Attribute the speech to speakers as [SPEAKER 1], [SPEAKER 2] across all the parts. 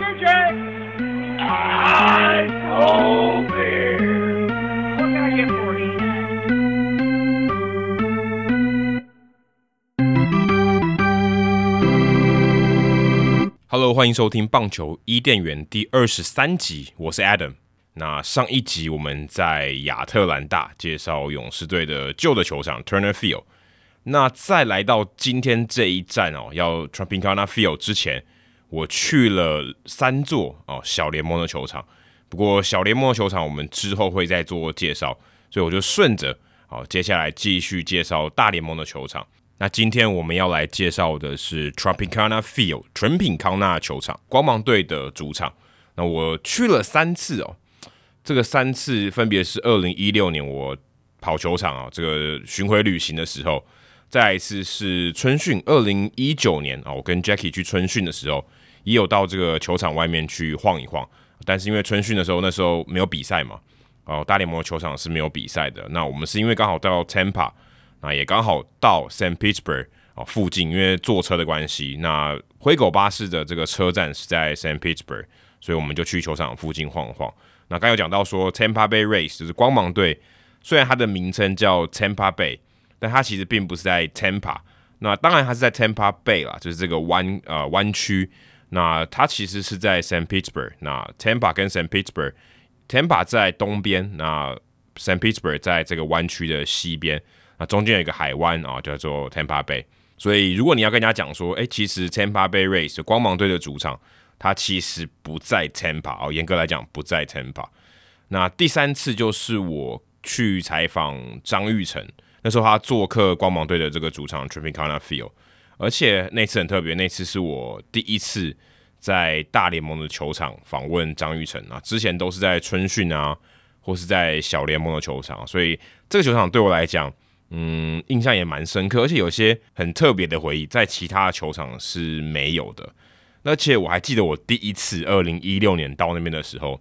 [SPEAKER 1] DJ. I told beer. What can I get for you?
[SPEAKER 2] Hello，欢迎收听棒球伊甸园第二十三集，我是 Adam。那上一集我们在亚特兰大介绍勇士队的旧的球场 Turner Field。那再来到今天这一站哦，要 Trumpicana Field 之前，我去了三座哦小联盟的球场。不过小联盟的球场我们之后会再做介绍，所以我就顺着哦，接下来继续介绍大联盟的球场。那今天我们要来介绍的是 Tropicana Field 纯品康纳球场，光芒队的主场。那我去了三次哦，这个三次分别是二零一六年我跑球场啊，这个巡回旅行的时候，再一次是春训，二零一九年啊，我跟 Jackie 去春训的时候，也有到这个球场外面去晃一晃。但是因为春训的时候，那时候没有比赛嘛，哦，大联盟的球场是没有比赛的。那我们是因为刚好到 Tampa。那也刚好到 Saint Petersburg 哦附近，因为坐车的关系，那灰狗巴士的这个车站是在 Saint Petersburg，所以我们就去球场附近晃一晃。那刚有讲到说 Tampa Bay Rays 就是光芒队，虽然它的名称叫 Tampa Bay，但它其实并不是在 Tampa。那当然它是在 Tampa Bay 啦，就是这个湾呃湾区。那它其实是在 Saint Petersburg。那 Tampa 跟 Saint Petersburg，Tampa 在东边，那 Saint Petersburg 在这个湾区的西边。那中间有一个海湾啊，叫做 Tampa Bay。所以如果你要跟人家讲说，哎、欸，其实 Tampa Bay Rays 光芒队的主场，它其实不在 Tampa 哦，严格来讲不在 Tampa。那第三次就是我去采访张育成，那时候他做客光芒队的这个主场 Tropicana Field，而且那次很特别，那次是我第一次在大联盟的球场访问张玉成啊，之前都是在春训啊，或是在小联盟的球场，所以这个球场对我来讲。嗯，印象也蛮深刻，而且有些很特别的回忆，在其他球场是没有的。而且我还记得我第一次二零一六年到那边的时候，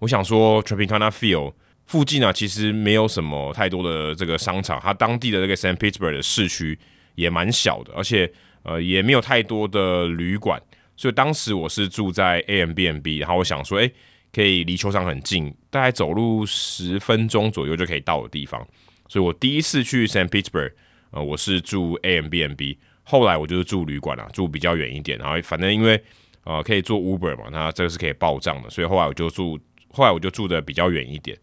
[SPEAKER 2] 我想说 Tropicana Field 附近啊，其实没有什么太多的这个商场，它当地的这个 Saint Petersburg 的市区也蛮小的，而且呃也没有太多的旅馆，所以当时我是住在 AMBNB，然后我想说，诶，可以离球场很近，大概走路十分钟左右就可以到的地方。所以我第一次去 Saint Petersburg，呃，我是住 AMBNB，后来我就是住旅馆了，住比较远一点，然后反正因为呃可以坐 Uber 嘛，那这个是可以报账的，所以后来我就住，后来我就住的比较远一点。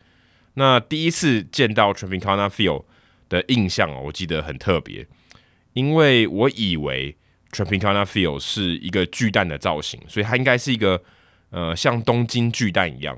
[SPEAKER 2] 那第一次见到 Tropicana Field 的印象哦，我记得很特别，因为我以为 Tropicana Field 是一个巨蛋的造型，所以它应该是一个呃像东京巨蛋一样，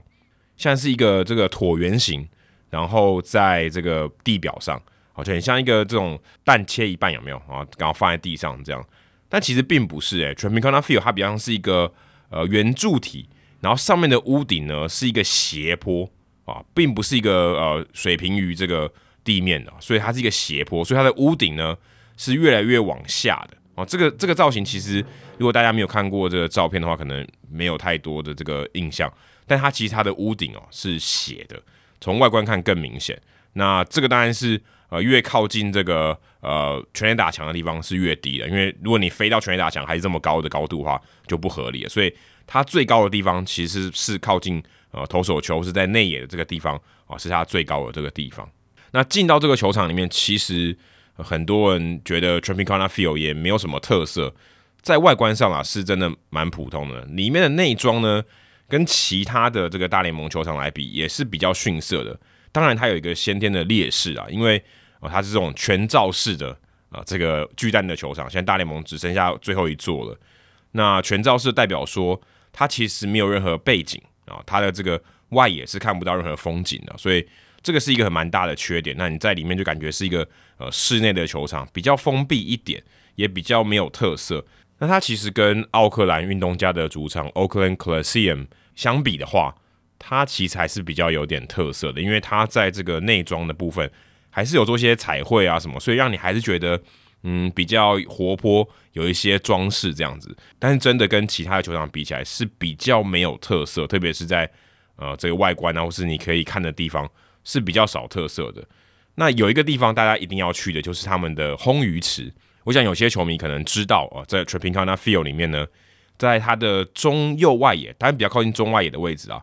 [SPEAKER 2] 像是一个这个椭圆形。然后在这个地表上，好像很像一个这种蛋切一半，有没有啊？然后放在地上这样，但其实并不是诶、欸。Tropicana Field 它比较像是一个呃圆柱体，然后上面的屋顶呢是一个斜坡啊，并不是一个呃水平于这个地面的，所以它是一个斜坡，所以它的屋顶呢是越来越往下的啊。这个这个造型其实如果大家没有看过这个照片的话，可能没有太多的这个印象，但它其实它的屋顶哦是斜的。从外观看更明显，那这个当然是呃越靠近这个呃全垒打墙的地方是越低的，因为如果你飞到全垒打墙还是这么高的高度的话就不合理了，所以它最高的地方其实是靠近呃投手球是在内野的这个地方啊、是它最高的这个地方。那进到这个球场里面，其实、很多人觉得 Tropicana Field 也没有什么特色，在外观上啊是真的蛮普通的，里面的内装呢，跟其他的这个大联盟球场来比，也是比较逊色的。当然，它有一个先天的劣势啊，因为啊、它是这种全罩式的啊、这个巨蛋的球场，现在大联盟只剩下最后一座了。那全罩式代表说，它其实没有任何背景啊、它的这个外野是看不到任何风景的，所以这个是一个很蛮大的缺点。那你在里面就感觉是一个呃室内的球场，比较封闭一点，也比较没有特色。那它其实跟奥克兰运动家的主场 Oakland Coliseum 相比的话，它其实还是比较有点特色的，因为它在这个内装的部分还是有做些彩绘啊什么，所以让你还是觉得嗯比较活泼，有一些装饰这样子。但是真的跟其他的球场比起来是比较没有特色，特别是在呃这个外观啊，或是你可以看的地方是比较少特色的。那有一个地方大家一定要去的就是他们的轰鱼池，我想有些球迷可能知道啊，在 Tropicana Field 里面呢。在它的中右外野，当然比较靠近中外野的位置啊，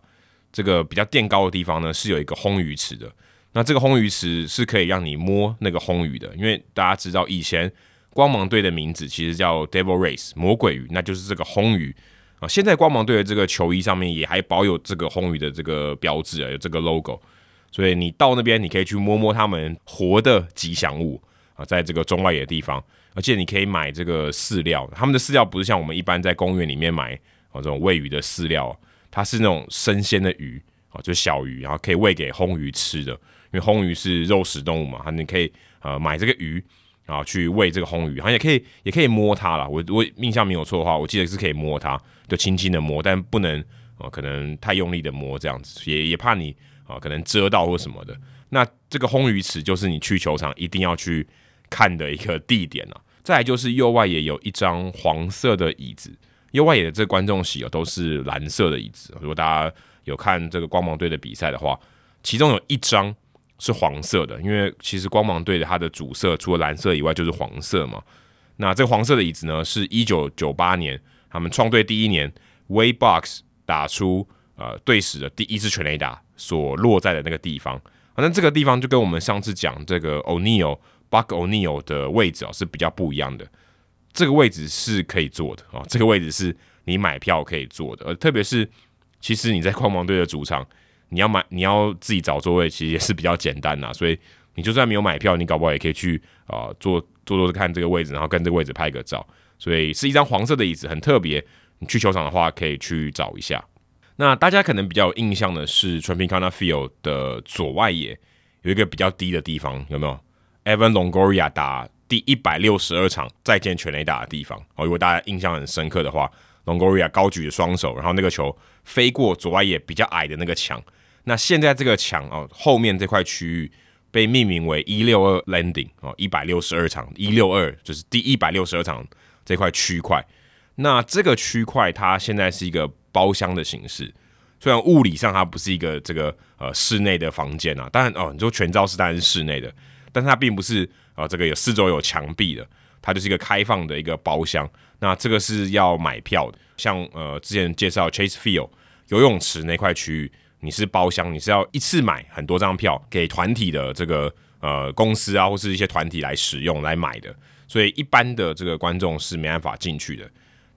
[SPEAKER 2] 这个比较垫高的地方呢，是有一个轰鱼池的。那这个轰鱼池是可以让你摸那个轰鱼的，因为大家知道以前光芒队的名字其实叫 Devil Rays 魔鬼鱼，那就是这个轰鱼啊。现在光芒队的这个球衣上面也还保有这个轰鱼的这个标志啊，有这个 logo。所以你到那边，你可以去摸摸他们活的吉祥物啊，在这个中外野的地方，而且你可以买这个饲料。他们的饲料不是像我们一般在公园里面买啊这种喂鱼的饲料，它是那种生鲜的鱼啊，就小鱼，然后可以喂给红鱼吃的。因为红鱼是肉食动物嘛，你可以呃买这个鱼，然后去喂这个红鱼，然后也可以也可以摸它啦。我我印象没有错的话，我记得是可以摸它，就轻轻的摸，但不能啊，可能太用力的摸这样子，也也怕你。啊，可能遮到或什么的。那这个轰鱼池就是你去球场一定要去看的一个地点啊。再来就是右外野有一张黄色的椅子，右外野的这观众席哦都是蓝色的椅子。如果大家有看这个光芒队的比赛的话，其中有一张是黄色的，因为其实光芒队的它的主色除了蓝色以外就是黄色嘛。那这个黄色的椅子呢，是一九九八年他们创队第一年，Waybox 打出呃队史的第一支全垒打。所落在的那个地方，反正这个地方就跟我们上次讲这个 O'Neil Buck O'Neil 的位置啊是比较不一样的。这个位置是可以坐的啊，这个位置是你买票可以坐的。而特别是，其实你在光芒队的主场，你要买你要自己找座位，其实也是比较简单呐。所以你就算没有买票，你搞不好也可以去啊坐坐坐看这个位置，然后跟这个位置拍个照。所以是一张黄色的椅子，很特别。你去球场的话，可以去找一下。那大家可能比较有印象的是 Tropicana Field 的左外野有一个比较低的地方，有没有？Evan Longoria 打第一百六十二场再见全垒打的地方哦。如果大家印象很深刻的话，Longoria 高举着双手，然后那个球飞过左外野比较矮的那个墙。那现在这个墙哦，后面这块区域被命名为一六二 Landing 哦，一百六十二场，一六二就是第一百六十二场这块区块。那这个区块它现在是一个。包厢的形式，虽然物理上它不是一个这个呃室内的房间啊，当然哦，你说全罩式当然是室内的，但是它并不是啊、呃、这个有四周有墙壁的，它就是一个开放的一个包厢。那这个是要买票的，像呃之前介绍 Chase Field 游泳池那块区域，你是包厢，你是要一次买很多张票给团体的这个呃公司啊或是一些团体来使用来买的，所以一般的这个观众是没办法进去的。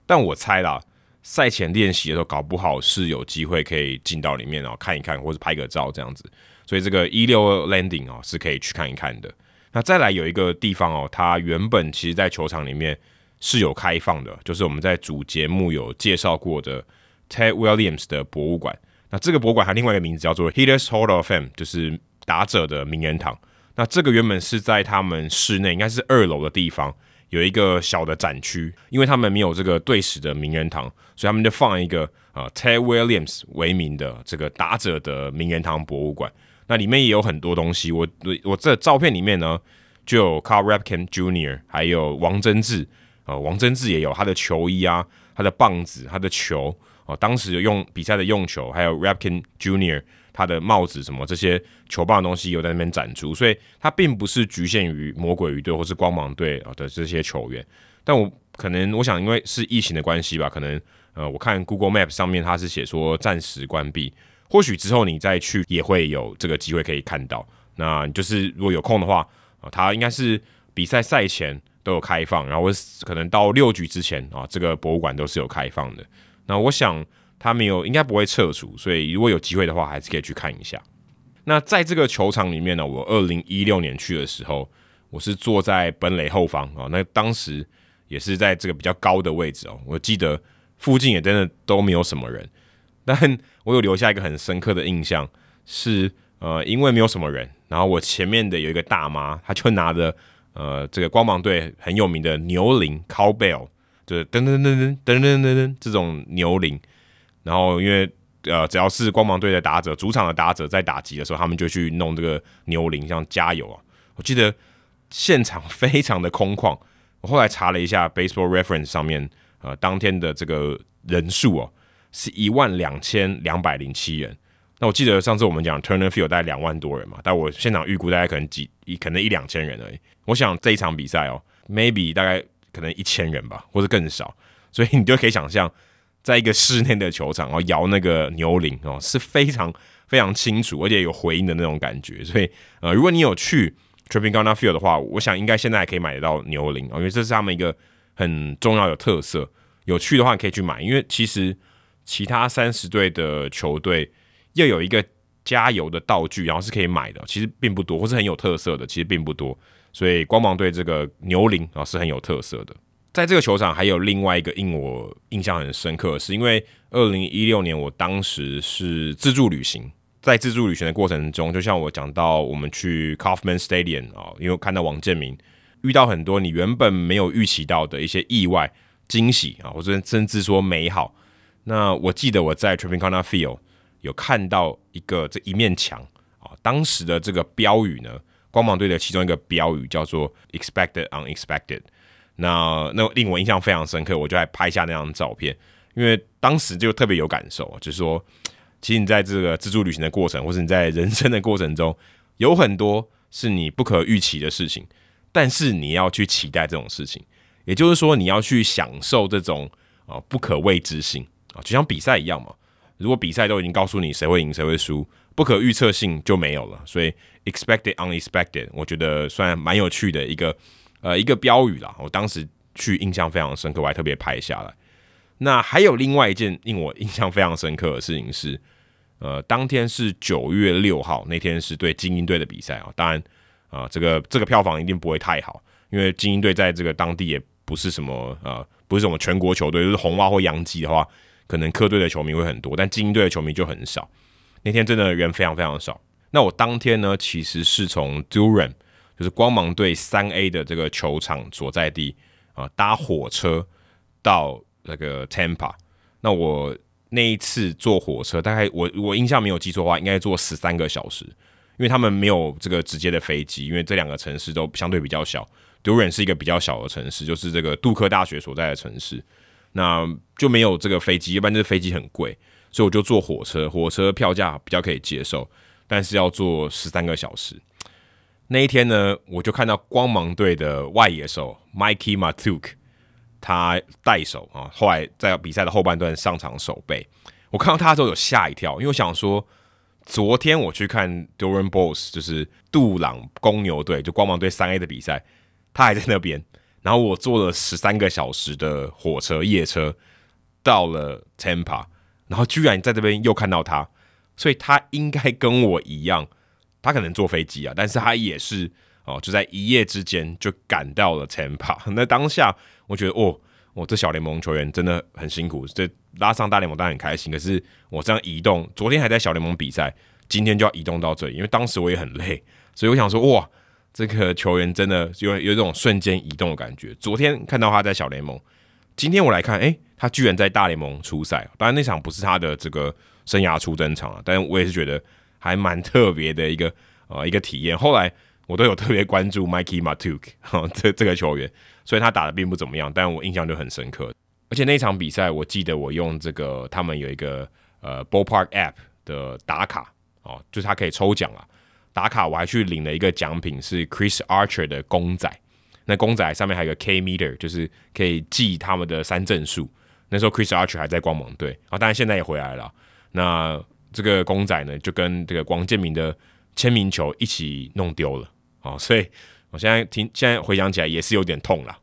[SPEAKER 2] 但我猜啦。赛前练习的时候，搞不好是有机会可以进到里面，然后看一看，或者拍个照这样子。所以这个一六 landing 哦，是可以去看一看的。那再来有一个地方哦，它原本其实在球场里面是有开放的，就是我们在主节目有介绍过的 Ted Williams 的博物馆。那这个博物馆还另外一个名字叫做 Hitters Hall of Fame，就是打者的名人堂。那这个原本是在他们室内，应该是二楼的地方。有一个小的展区，因为他们没有这个队史的名人堂，所以他们就放一个啊、呃、Ted Williams 为名的这个打者的名人堂博物馆。那里面也有很多东西，我我这照片里面呢，就有 Carl Rapkin Jr.，还有王贞治，呃，王贞治也有他的球衣啊，他的棒子，他的球，哦、呃，当时用比赛的用球，还有 Rapkin Jr. 他的帽子什么这些球棒的东西有在那边展出，所以它并不是局限于魔鬼鱼队或是光芒队啊的这些球员。但我可能我想，因为是疫情的关系吧，可能呃，我看 Google Map 上面它是写说暂时关闭，或许之后你再去也会有这个机会可以看到。那就是如果有空的话啊，它应该是比赛赛前都有开放，然后可能到六局之前啊，这个博物馆都是有开放的。那我想。他没有，应该不会撤除，所以如果有机会的话，还是可以去看一下。那在这个球场里面呢，我二零一六年去的时候，我是坐在本垒后方啊，那当时也是在这个比较高的位置哦。我记得附近也真的都没有什么人，但我有留下一个很深刻的印象，是呃，因为没有什么人，然后我前面的有一个大妈，她就拿着呃这个光芒队很有名的牛铃 cowbell，就是噔噔噔噔噔噔噔噔这种牛铃。然后，因为呃，只要是光芒队的打者，主场的打者在打击的时候，他们就去弄这个牛铃，像加油啊。我记得现场非常的空旷。我后来查了一下 Baseball Reference 上面，呃，当天的这个人数哦，是一万两千两百零七人。那我记得上次我们讲 Turner Field 大概两万多人嘛，但我现场预估大概可能几一可能一两千人而已。我想这一场比赛哦，maybe 大概可能一千人吧，或者更少。所以你就可以想象。在一个室内的球场，然后摇那个牛铃哦，是非常非常清楚，而且有回音的那种感觉。所以，呃，如果你有去 tripping on Field 的话，我想应该现在还可以买得到牛铃哦，因为这是他们一个很重要的特色。有去的话可以去买，因为其实其他三十队的球队要有一个加油的道具，然后是可以买的，其实并不多，或是很有特色的，其实并不多。所以光芒队这个牛铃啊是很有特色的。在这个球场还有另外一个令我印象很深刻的是，因为二零一六年我当时是自助旅行，在自助旅行的过程中，就像我讲到我们去 Kauffman Stadium 啊，因为看到王建民，遇到很多你原本没有预期到的一些意外惊喜啊，或者甚至说美好。那我记得我在 Tropicana Field 有看到一个这一面墙啊，当时的这个标语呢，光芒队的其中一个标语叫做 “Expected Unexpected”。那那令我印象非常深刻，我就来拍下那张照片，因为当时就特别有感受，就是说，其实你在这个自助旅行的过程，或是你在人生的过程中，有很多是你不可预期的事情，但是你要去期待这种事情，也就是说，你要去享受这种啊不可未知性啊，就像比赛一样嘛。如果比赛都已经告诉你谁会赢谁会输，不可预测性就没有了。所以，expected unexpected，我觉得算蛮有趣的一个。呃，一个标语啦，我当时去印象非常深刻，我还特别拍下来。那还有另外一件令我印象非常深刻的事情是，呃，当天是九月六号，那天是对精英队的比赛啊。当然，啊、呃，这个这个票房一定不会太好，因为精英队在这个当地也不是什么呃，不是什么全国球队，就是红袜或洋基的话，可能客队的球迷会很多，但精英队的球迷就很少。那天真的人非常非常少。那我当天呢，其实是从 Durham。就是光芒队三 A 的这个球场所在地啊，搭火车到那个 Tampa。那我那一次坐火车，大概我我印象没有记错的话，应该坐十三个小时，因为他们没有这个直接的飞机，因为这两个城市都相对比较小。Durham 是一个比较小的城市，就是这个杜克大学所在的城市，那就没有这个飞机，一般就是飞机很贵，所以我就坐火车，火车票价比较可以接受，但是要坐十三个小时。那一天呢，我就看到光芒队的外野手 Mikey Mahtook，他带手啊，后来在比赛的后半段上场守备。我看到他的时候有吓一跳，因为我想说，昨天我去看 Durham Bulls，就是杜朗公牛队，就光芒队三 A 的比赛，他还在那边。然后我坐了十三个小时的火车夜车到了 Tampa，然后居然在这边又看到他，所以他应该跟我一样。他可能坐飞机啊，但是他也是哦，就在一夜之间就赶到了 Tampa。那当下我觉得，哦，我这小联盟球员真的很辛苦，这拉上大联盟当然很开心。可是我这样移动，昨天还在小联盟比赛，今天就要移动到这里，因为当时我也很累，所以我想说，哇，这个球员真的有有这种瞬间移动的感觉。昨天看到他在小联盟，今天我来看，诶，他居然在大联盟出赛。当然那场不是他的这个生涯初登场啊，但是我也是觉得。还蛮特别的一个呃一个体验。后来我都有特别关注 Mikey Matuk 哈，这这个球员，所以他打得并不怎么样，但我印象就很深刻。而且那场比赛，我记得我用这个他们有一个呃 Ballpark App 的打卡哦，就是他可以抽奖啊。打卡我还去领了一个奖品，是 Chris Archer 的公仔。那公仔上面还有个 K meter，就是可以记他们的三振数。那时候 Chris Archer 还在光芒队啊，当然现在也回来了。那这个公仔呢，就跟这个王建民的签名球一起弄丢了啊、所以我现在听，现在回想起来也是有点痛啦。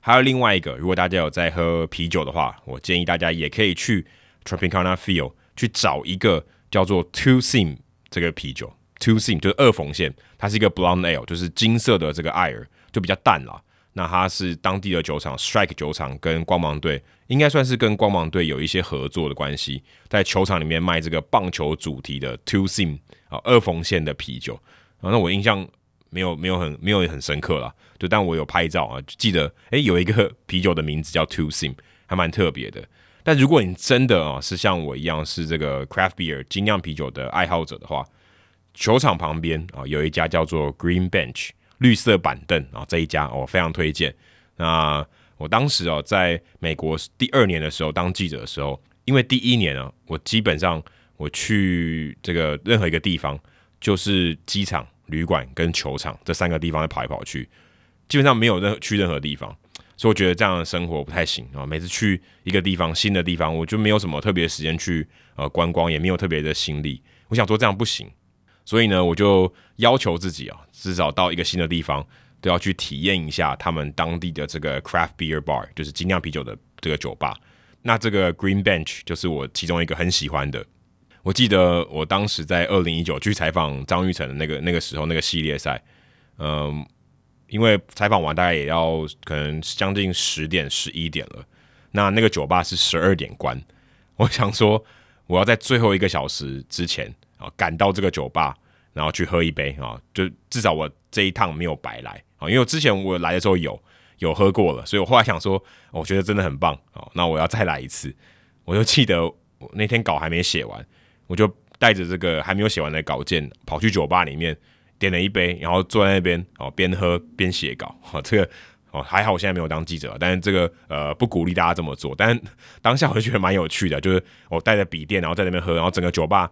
[SPEAKER 2] 还有另外一个，如果大家有在喝啤酒的话，我建议大家也可以去 Tropicana Field 去找一个叫做 Two Seam 这个啤酒。Two Seam 就是二缝线，它是一个 Blonde Ale，就是金色的这个艾尔，就比较淡啦。那它是当地的酒厂 Strike 酒厂跟光芒队，应该算是跟光芒队有一些合作的关系，在球场里面卖这个棒球主题的 Two Seam 啊二缝线的啤酒啊。那我印象没有没有很没有很深刻啦，就但我有拍照啊，记得诶、有一个啤酒的名字叫 Two Seam，还蛮特别的。但如果你真的啊是像我一样是这个 Craft Beer 精酿啤酒的爱好者的话，球场旁边啊有一家叫做 Green Bench。绿色板凳啊，这一家我非常推荐。那我当时哦，在美国第二年的时候当记者的时候，因为第一年啊，我基本上我去这个任何一个地方，就是机场、旅馆跟球场这三个地方在跑来跑去，基本上没有任何去任何地方。所以我觉得这样的生活不太行啊。每次去一个地方，新的地方，我就没有什么特别时间去呃观光，也没有特别的心力。我想说这样不行，所以呢，我就要求自己啊，至少到一个新的地方都要去体验一下他们当地的这个 craft beer bar，就是精酿啤酒的这个酒吧。那这个 Green Bench 就是我其中一个很喜欢的。我记得我当时在二零一九去采访张玉成的那个那个时候那个系列赛，嗯，因为采访完大概也要可能将近十点十一点了，那那个酒吧是十二点关，我想说我要在最后一个小时之前啊赶到这个酒吧，然后去喝一杯啊，就至少我这一趟没有白来啊，因为之前我来的时候有有喝过了，所以我后来想说，我觉得真的很棒啊，那我要再来一次，我就记得我那天稿还没写完。我就带着这个还没有写完的稿件，跑去酒吧里面点了一杯，然后坐在那边哦，边喝边写稿。哦，这个哦还好，我现在没有当记者，但是这个呃不鼓励大家这么做。但当下我就觉得蛮有趣的，就是我带着笔电，然后在那边喝，然后整个酒吧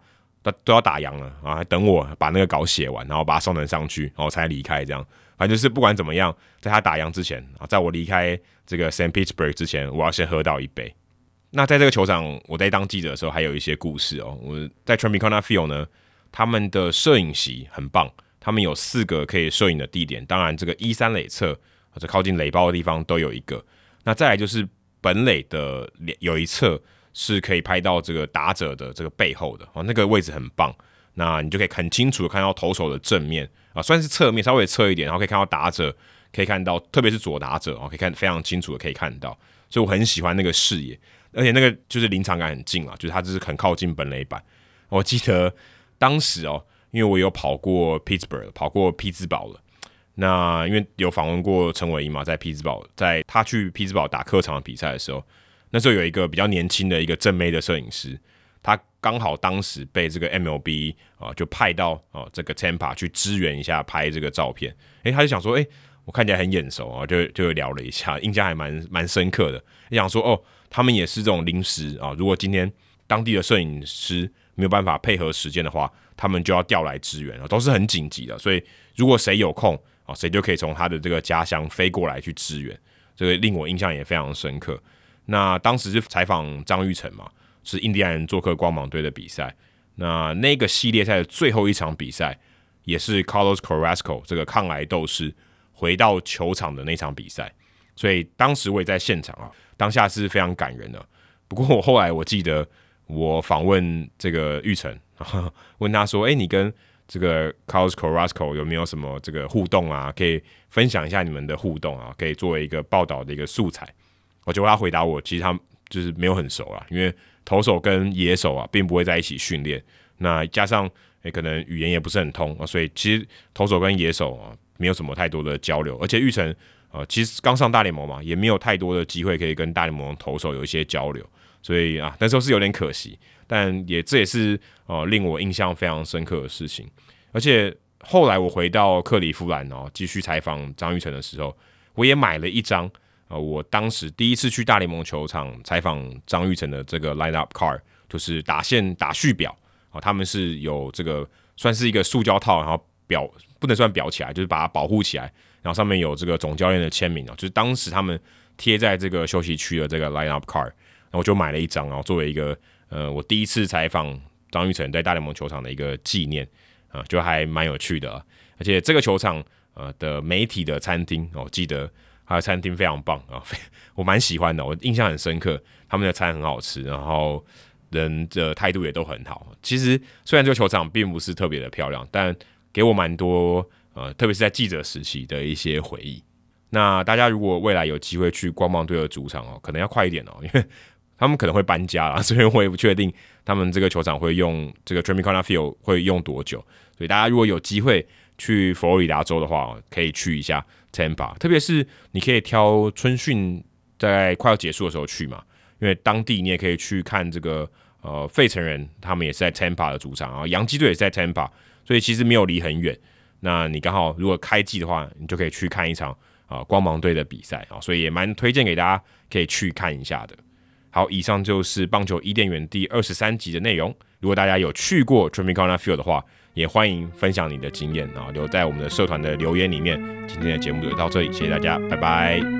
[SPEAKER 2] 都要打烊了啊，还等我把那个稿写完，然后把它送人上去，然后才离开。这样，反正就是不管怎么样，在他打烊之前啊，在我离开这个 Saint Petersburg 之前，我要先喝到一杯。那在这个球场，我在当记者的时候，还有一些故事哦。我在 Tropicana Field 呢，他们的摄影席很棒，他们有四个可以摄影的地点。当然，这个一三垒侧或者靠近垒包的地方都有一个。那再来就是本垒的有一侧是可以拍到这个打者的这个背后的哦，那个位置很棒。那你就可以很清楚的看到投手的正面啊，算是侧面稍微侧一点，然后可以看到打者，可以看到特别是左打者哦，可以看非常清楚的可以看到。所以我很喜欢那个视野。而且那个就是临场感很近啊，就是它就是很靠近本垒板。我记得当时哦，因为我有跑过 Pittsburgh，跑过匹兹堡了。那因为有访问过陈伟英嘛，在匹兹堡，在他去匹兹堡打客场的比赛的时候，那时候有一个比较年轻的一个正妹的摄影师，他刚好当时被这个 MLB 啊就派到啊这个 Tampa 去支援一下拍这个照片。诶，他就想说，诶，我看起来很眼熟啊，就就聊了一下，印象还蛮蛮深刻的。就想说，哦。他们也是这种临时啊，如果今天当地的摄影师没有办法配合时间的话，他们就要调来支援啊，都是很紧急的。所以如果谁有空啊，谁就可以从他的这个家乡飞过来去支援，这个令我印象也非常深刻。那当时是采访张玉成嘛，是印第安人做客光芒队的比赛。那那个系列赛的最后一场比赛，也是 Carlos Carrasco 这个抗癌斗士回到球场的那场比赛。所以当时我也在现场啊，当下是非常感人的。不过我后来我记得我访问这个玉成，问他说：“哎，你跟这个 Carlos Carrasco 有没有什么这个互动啊？可以分享一下你们的互动啊，可以作为一个报道的一个素材。”我就他回答我，其实他就是没有很熟啊，因为投手跟野手啊并不会在一起训练，那加上诶可能语言也不是很通啊，所以其实投手跟野手啊没有什么太多的交流，而且玉成。呃，其实刚上大联盟嘛，也没有太多的机会可以跟大联盟投手有一些交流，所以啊，那时候是有点可惜，但也这也是呃令我印象非常深刻的事情。而且后来我回到克利夫兰哦，继续采访张玉成的时候，我也买了一张呃，我当时第一次去大联盟球场采访张玉成的这个 lineup car，就是打线打序表啊，他们是有这个算是一个塑胶套，然后裱不能算裱起来，就是把它保护起来。然后上面有这个总教练的签名啊，就是当时他们贴在这个休息区的这个 lineup card，然后我就买了一张，然后作为一个呃我第一次采访张玉成在大联盟球场的一个纪念啊，就还蛮有趣的。而且这个球场呃的媒体的餐厅，我记得它的餐厅非常棒啊，我蛮喜欢的，我印象很深刻，他们的餐很好吃，然后人的态度也都很好。其实虽然这个球场并不是特别的漂亮，但给我蛮多。呃，特别是在记者时期的一些回忆。那大家如果未来有机会去光芒队的主场哦，可能要快一点哦，因为他们可能会搬家啦，所以我也不确定他们这个球场会用这个 Tropicana Field 会用多久。所以大家如果有机会去佛罗里达州的话，可以去一下 Tampa。特别是你可以挑春训在快要结束的时候去嘛，因为当地你也可以去看这个呃费城人，他们也是在 Tampa 的主场，然后洋基队也是在 Tampa，所以其实没有离很远。那你刚好如果开季的话，你就可以去看一场啊光芒队的比赛啊，所以也蛮推荐给大家可以去看一下的。好，以上就是棒球伊甸园第二十三集的内容。如果大家有去过 Tropicana Field 的话，也欢迎分享你的经验啊，留在我们的社团的留言里面。今天的节目就到这里，谢谢大家，拜拜。